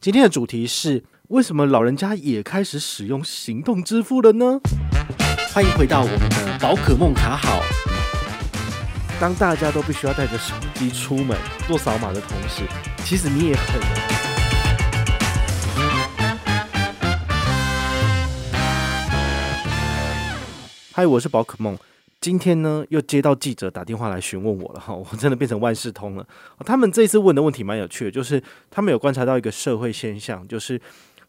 今天的主题是为什么老人家也开始使用行动支付了呢？欢迎回到我们的宝可梦卡好。当大家都必须要带着手机出门做扫码的同时，其实你也很。嗨，我是宝可梦。今天呢，又接到记者打电话来询问我了哈，我真的变成万事通了。他们这次问的问题蛮有趣的，就是他们有观察到一个社会现象，就是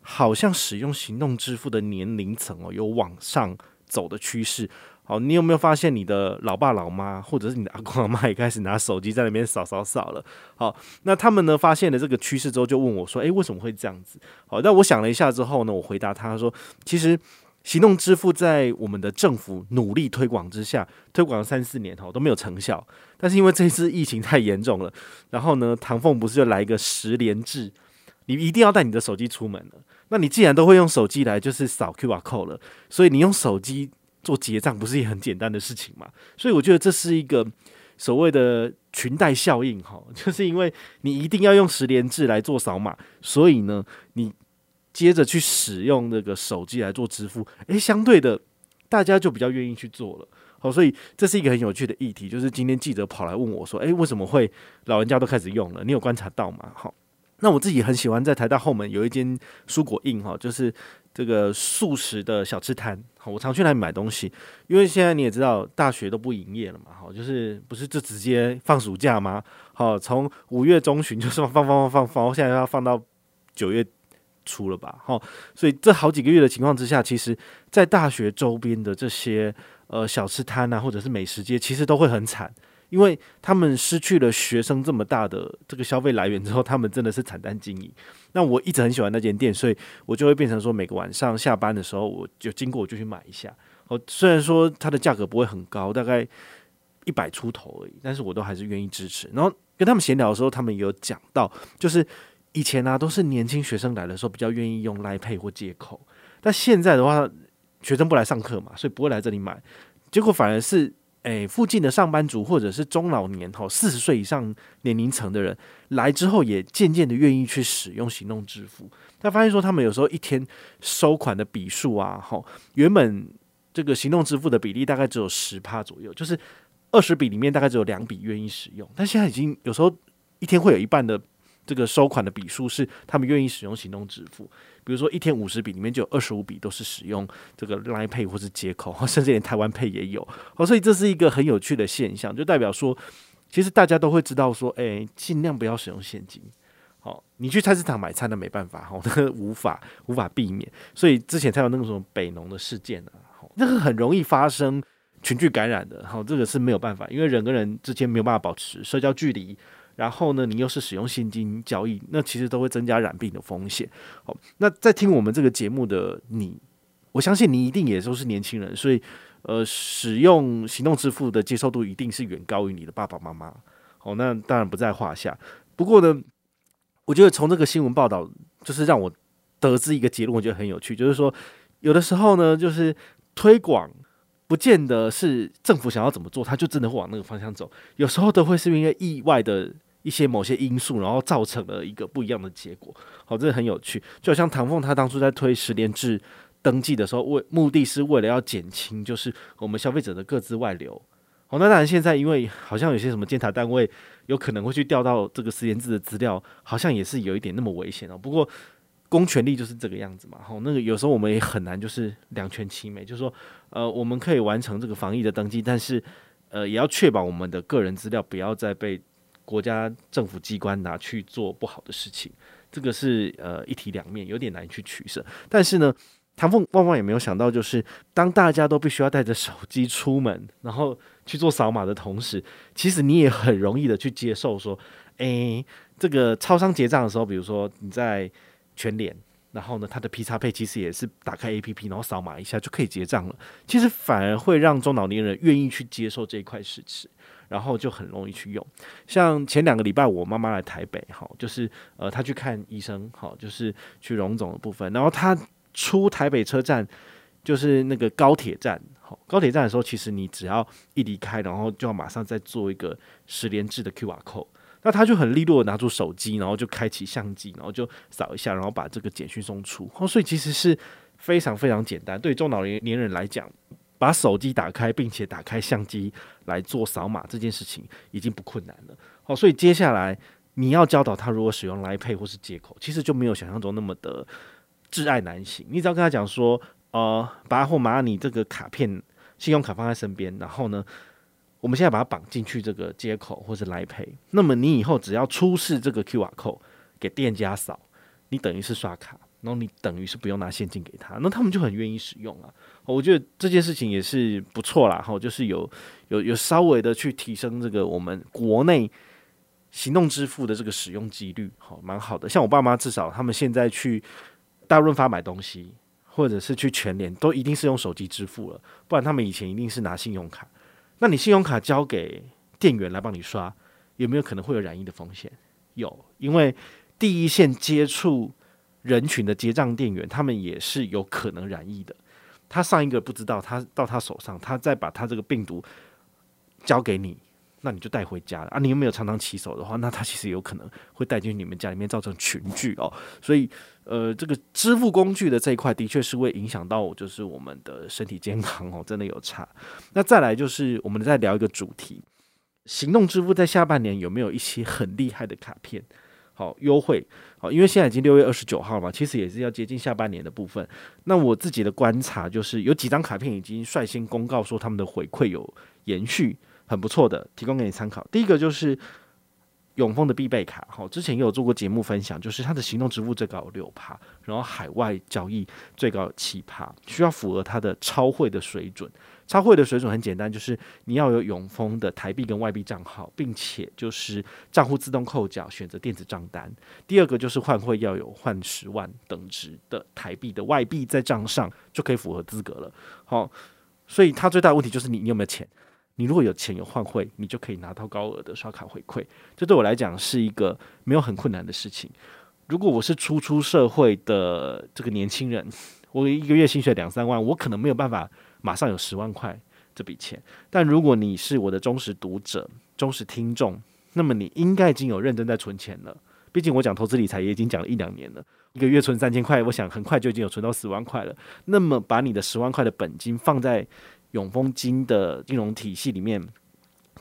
好像使用行动支付的年龄层哦有往上走的趋势。好，你有没有发现你的老爸老妈或者是你的阿公阿妈也开始拿手机在那边扫扫扫了？好，那他们呢发现了这个趋势之后，就问我说：“诶，为什么会这样子？”好，那我想了一下之后呢，我回答他说：“其实。”行动支付在我们的政府努力推广之下，推广了三四年哈都没有成效。但是因为这次疫情太严重了，然后呢，唐凤不是就来一个十连制，你一定要带你的手机出门了。那你既然都会用手机来就是扫 QR code 了，所以你用手机做结账不是也很简单的事情吗？所以我觉得这是一个所谓的裙带效应哈，就是因为你一定要用十连制来做扫码，所以呢，你。接着去使用那个手机来做支付，诶，相对的，大家就比较愿意去做了。好，所以这是一个很有趣的议题，就是今天记者跑来问我说，诶，为什么会老人家都开始用了？你有观察到吗？好，那我自己很喜欢在台大后门有一间蔬果印哈，就是这个素食的小吃摊。好，我常去那里买东西，因为现在你也知道大学都不营业了嘛。好，就是不是就直接放暑假吗？好，从五月中旬就是放放放放放，现在要放到九月。出了吧，哈，所以这好几个月的情况之下，其实，在大学周边的这些呃小吃摊啊，或者是美食街，其实都会很惨，因为他们失去了学生这么大的这个消费来源之后，他们真的是惨淡经营。那我一直很喜欢那间店，所以我就会变成说，每个晚上下班的时候，我就经过我就去买一下。哦，虽然说它的价格不会很高，大概一百出头而已，但是我都还是愿意支持。然后跟他们闲聊的时候，他们也有讲到，就是。以前呢、啊，都是年轻学生来的时候比较愿意用 Line Pay 或借口，但现在的话，学生不来上课嘛，所以不会来这里买，结果反而是诶、附近的上班族或者是中老年吼四十岁以上年龄层的人来之后，也渐渐的愿意去使用行动支付。他发现说，他们有时候一天收款的笔数啊，吼原本这个行动支付的比例大概只有十趴左右，就是二十笔里面大概只有两笔愿意使用，但现在已经有时候一天会有一半的。这个收款的笔数是他们愿意使用行动支付，比如说一天五十笔里面就有二十五笔都是使用这个 Line Pay 或是接口，甚至连台湾 Pay 也有。哦，所以这是一个很有趣的现象，就代表说，其实大家都会知道说，哎，尽量不要使用现金。好，你去菜市场买菜那没办法，哈，那个无法无法避免。所以之前才有那个什么北农的事件呢啊，那个很容易发生群聚感染的，好，这个是没有办法，因为人跟人之间没有办法保持社交距离。然后呢，你又是使用现金交易，那其实都会增加染病的风险。好，那在听我们这个节目的你，我相信你一定也都是年轻人，所以呃，使用行动支付的接受度一定是远高于你的爸爸妈妈。好，那当然不在话下。不过呢，我觉得从这个新闻报道，就是让我得知一个结论，我觉得很有趣，就是说有的时候呢，就是推广不见得是政府想要怎么做，他就真的会往那个方向走。有时候都会是因为意外的。一些某些因素，然后造成了一个不一样的结果。好，这个很有趣。就好像唐凤他当初在推十年制登记的时候，为目的是为了要减轻，就是我们消费者的个资外流。好，那当然现在因为好像有些什么监察单位有可能会去调到这个十年制的资料，好像也是有一点那么危险哦。不过公权力就是这个样子嘛。好，那个有时候我们也很难就是两全其美，就是说呃，我们可以完成这个防疫的登记，但是呃，也要确保我们的个人资料不要再被。国家政府机关拿去做不好的事情，这个是呃一体两面，有点难去取舍。但是呢，唐凤万万也没有想到，就是当大家都必须要带着手机出门，然后去做扫码的同时，其实你也很容易的去接受说，诶，这个超商结账的时候，比如说你在全联，然后呢，它的 P 叉配其实也是打开 APP，然后扫码一下就可以结账了。其实反而会让中老年人愿意去接受这一块事实。然后就很容易去用，像前两个礼拜我妈妈来台北，哈，就是呃她去看医生，好，就是去荣总的部分。然后她出台北车站，就是那个高铁站，好，高铁站的时候，其实你只要一离开，然后就要马上再做一个十连制的 QR code，那他就很利落的拿出手机，然后就开启相机，然后就扫一下，然后把这个简讯送出。哦，所以其实是非常非常简单。对中老年年人来讲，把手机打开，并且打开相机来做扫码这件事情已经不困难了。好，所以接下来你要教导他如何使用 Line Pay 或是接口，其实就没有想象中那么的挚爱难行。你只要跟他讲说，呃，把或把你这个卡片、信用卡放在身边，然后呢，我们现在把它绑进去这个接口或是 Line Pay，那么你以后只要出示这个 QR code 给店家扫，你等于是刷卡。然后你等于是不用拿现金给他，那他们就很愿意使用啊。我觉得这件事情也是不错啦，哈，就是有有有稍微的去提升这个我们国内行动支付的这个使用几率，好，蛮好的。像我爸妈，至少他们现在去大润发买东西，或者是去全联，都一定是用手机支付了，不然他们以前一定是拿信用卡。那你信用卡交给店员来帮你刷，有没有可能会有染疫的风险？有，因为第一线接触。人群的结账店员，他们也是有可能染疫的。他上一个不知道，他到他手上，他再把他这个病毒交给你，那你就带回家了啊！你有没有常常洗手的话，那他其实有可能会带进你们家里面，造成群聚哦。所以，呃，这个支付工具的这一块，的确是会影响到我，就是我们的身体健康哦，真的有差。那再来就是，我们再聊一个主题：行动支付在下半年有没有一些很厉害的卡片？好优惠，好，因为现在已经六月二十九号嘛，其实也是要接近下半年的部分。那我自己的观察就是，有几张卡片已经率先公告说他们的回馈有延续，很不错的，提供给你参考。第一个就是永丰的必备卡，好，之前也有做过节目分享，就是它的行动支付最高有六趴，然后海外交易最高有七趴，需要符合它的超汇的水准。超汇的水准很简单，就是你要有永丰的台币跟外币账号，并且就是账户自动扣缴，选择电子账单。第二个就是换汇要有换十万等值的台币的外币在账上，就可以符合资格了。好，所以它最大的问题就是你你有没有钱？你如果有钱有换汇，你就可以拿到高额的刷卡回馈。这对我来讲是一个没有很困难的事情。如果我是初出社会的这个年轻人，我一个月薪水两三万，我可能没有办法。马上有十万块这笔钱，但如果你是我的忠实读者、忠实听众，那么你应该已经有认真在存钱了。毕竟我讲投资理财也已经讲了一两年了，一个月存三千块，我想很快就已经有存到十万块了。那么把你的十万块的本金放在永丰金的金融体系里面。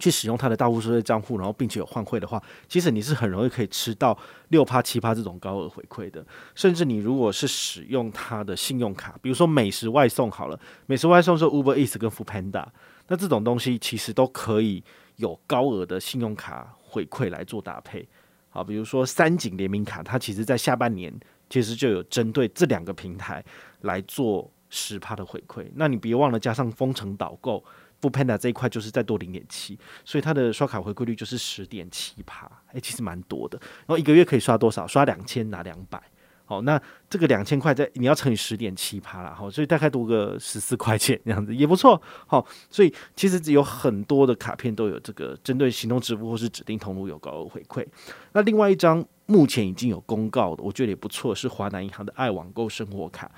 去使用它的大户收益账户，然后并且有换汇的话，其实你是很容易可以吃到六趴七趴这种高额回馈的。甚至你如果是使用它的信用卡，比如说美食外送好了，美食外送是 Uber Eats 跟 Foodpanda，那这种东西其实都可以有高额的信用卡回馈来做搭配。好，比如说三井联名卡，它其实在下半年其实就有针对这两个平台来做十趴的回馈。那你别忘了加上封城导购。不 Panda 这一块就是再多零点七，所以它的刷卡回馈率就是十点七趴，诶，其实蛮多的。然后一个月可以刷多少？刷两千拿两百，好，那这个两千块在你要乘以十点七趴啦，好，所以大概多个十四块钱这样子也不错，好，所以其实有很多的卡片都有这个针对行动支付或是指定通路有高额回馈。那另外一张目前已经有公告的，我觉得也不错，是华南银行的爱网购生活卡。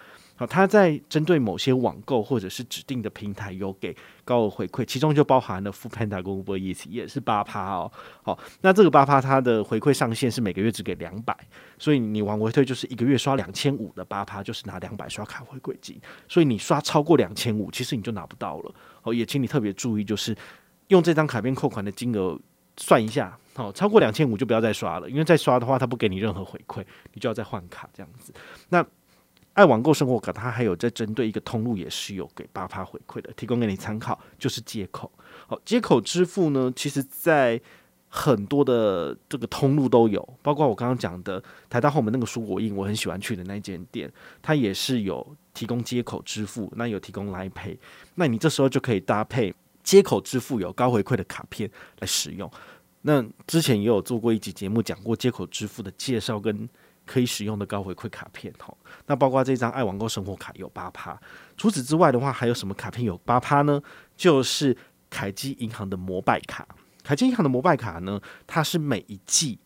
好，它在针对某些网购或者是指定的平台有给高额回馈，其中就包含了 f o o Panda 跟 Uber Eats 也是八趴哦。好，那这个八趴它的回馈上限是每个月只给两百，所以你往回退就是一个月刷两千五的八趴，就是拿两百刷卡回馈金。所以你刷超过两千五，其实你就拿不到了。好，也请你特别注意，就是用这张卡片扣款的金额算一下，好，超过两千五就不要再刷了，因为再刷的话，他不给你任何回馈，你就要再换卡这样子。那爱网购生活卡，它还有在针对一个通路，也是有给八趴回馈的，提供给你参考，就是街口。好，接口支付呢，其实在很多的这个通路都有，包括我刚刚讲的台大后门那个蔬果印，我很喜欢去的那间店，它也是有提供接口支付，那有提供 Line Pay，那你这时候就可以搭配接口支付有高回馈的卡片来使用。那之前也有做过一集节目，讲过接口支付的介绍跟。可以使用的高回馈卡片，哦，那包括这张爱网购生活卡有八趴。除此之外的话，还有什么卡片有八趴呢？就是凯基银行的摩拜卡。凯基银行的摩拜卡呢，它是每一季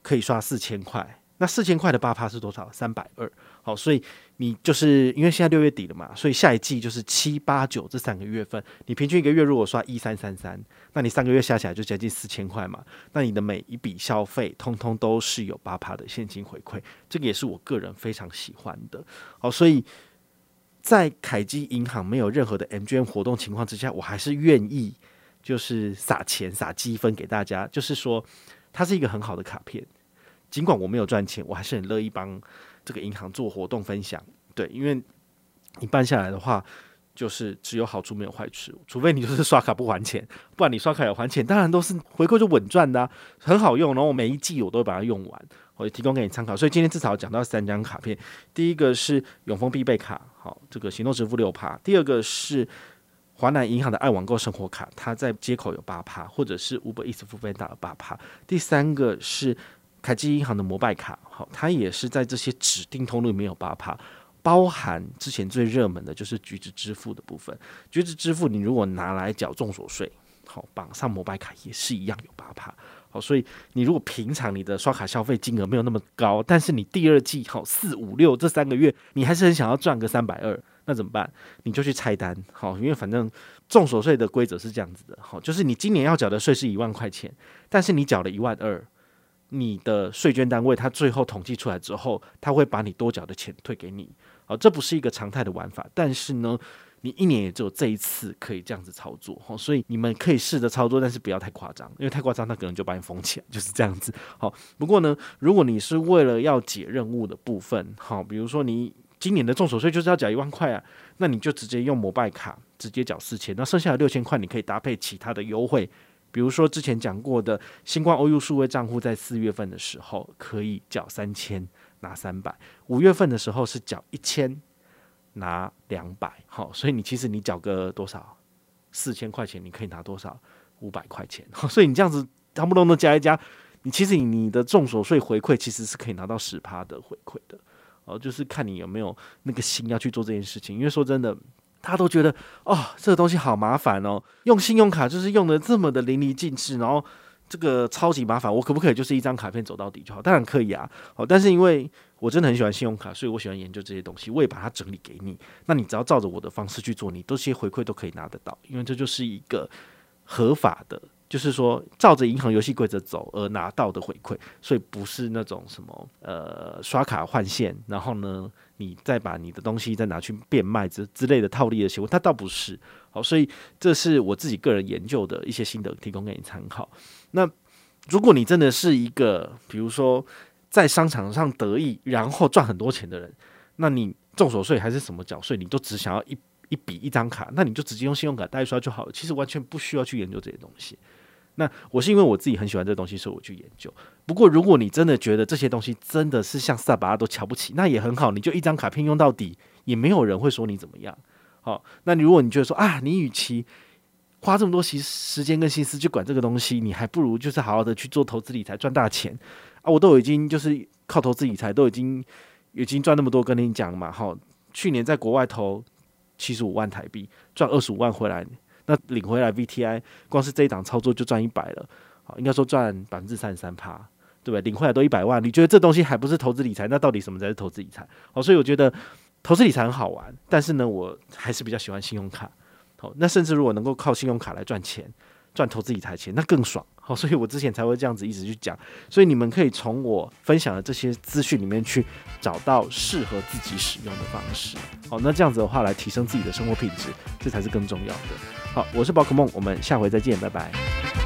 可以刷四千块，那四千块的八趴是多少？三百二。好，所以你就是因为现在六月底了嘛，所以下一季就是七八九这三个月份，你平均一个月如果刷一三三三，那你三个月下起来就将近四千块嘛。那你的每一笔消费，通通都是有八趴的现金回馈，这个也是我个人非常喜欢的。好，所以在凯基银行没有任何的 MGM 活动情况之下，我还是愿意就是撒钱撒积分给大家，就是说它是一个很好的卡片。尽管我没有赚钱，我还是很乐意帮这个银行做活动分享。对，因为你办下来的话，就是只有好处没有坏处。除非你就是刷卡不还钱，不然你刷卡有还钱，当然都是回馈就稳赚的啊，很好用。然后我每一季我都会把它用完，我也提供给你参考。所以今天至少讲到三张卡片，第一个是永丰必备卡，好，这个行动支付六趴；第二个是华南银行的爱网购生活卡，它在接口有八趴，或者是 Uber Eats 有八趴；第三个是。凯基银行的摩拜卡，好，它也是在这些指定通路里面有八趴，包含之前最热门的就是橘子支付的部分。橘子支付你如果拿来缴重所税，好，绑上摩拜卡也是一样有八趴。好，所以你如果平常你的刷卡消费金额没有那么高，但是你第二季好四五六这三个月你还是很想要赚个三百二，那怎么办？你就去拆单，好，因为反正重所税的规则是这样子的，好，就是你今年要缴的税是一万块钱，但是你缴了一万二。你的税捐单位，他最后统计出来之后，他会把你多缴的钱退给你。好，这不是一个常态的玩法，但是呢，你一年也只有这一次可以这样子操作。好，所以你们可以试着操作，但是不要太夸张，因为太夸张，他可能就把你封起来，就是这样子。好，不过呢，如果你是为了要解任务的部分，好，比如说你今年的重手税就是要缴一万块啊，那你就直接用摩拜卡直接缴四千，那剩下的六千块你可以搭配其他的优惠。比如说之前讲过的新冠 OU 数位账户，在四月份的时候可以缴三千拿三百，五月份的时候是缴一千拿两百，好，所以你其实你缴个多少？四千块钱，你可以拿多少？五百块钱，所以你这样子差不多都加一加，你其实你的重所税回馈其实是可以拿到十趴的回馈的，哦，就是看你有没有那个心要去做这件事情，因为说真的。他都觉得哦，这个东西好麻烦哦，用信用卡就是用的这么的淋漓尽致，然后这个超级麻烦，我可不可以就是一张卡片走到底就好？当然可以啊，好，但是因为我真的很喜欢信用卡，所以我喜欢研究这些东西，我也把它整理给你。那你只要照着我的方式去做，你这些回馈都可以拿得到，因为这就是一个合法的。就是说，照着银行游戏规则走而拿到的回馈，所以不是那种什么呃刷卡换现，然后呢，你再把你的东西再拿去变卖之之类的套利的行为，它倒不是。好，所以这是我自己个人研究的一些心得，提供给你参考。那如果你真的是一个，比如说在商场上得意，然后赚很多钱的人，那你重所税还是什么缴税，你都只想要一。一笔一张卡，那你就直接用信用卡代刷就好了。其实完全不需要去研究这些东西。那我是因为我自己很喜欢这东西，所以我去研究。不过如果你真的觉得这些东西真的是像萨巴都瞧不起，那也很好，你就一张卡片用到底，也没有人会说你怎么样。好，那你如果你觉得说啊，你与其花这么多时时间跟心思去管这个东西，你还不如就是好好的去做投资理财赚大钱啊！我都已经就是靠投资理财都已经已经赚那么多，跟你讲嘛。好，去年在国外投。七十五万台币赚二十五万回来，那领回来 VTI 光是这一档操作就赚一百了，好，应该说赚百分之三十三趴，对不对？领回来都一百万，你觉得这东西还不是投资理财？那到底什么才是投资理财？好，所以我觉得投资理财很好玩，但是呢，我还是比较喜欢信用卡。好，那甚至如果能够靠信用卡来赚钱。赚投资理财钱，那更爽。好，所以我之前才会这样子一直去讲。所以你们可以从我分享的这些资讯里面去找到适合自己使用的方式。好，那这样子的话来提升自己的生活品质，这才是更重要的。好，我是宝可梦，我们下回再见，拜拜。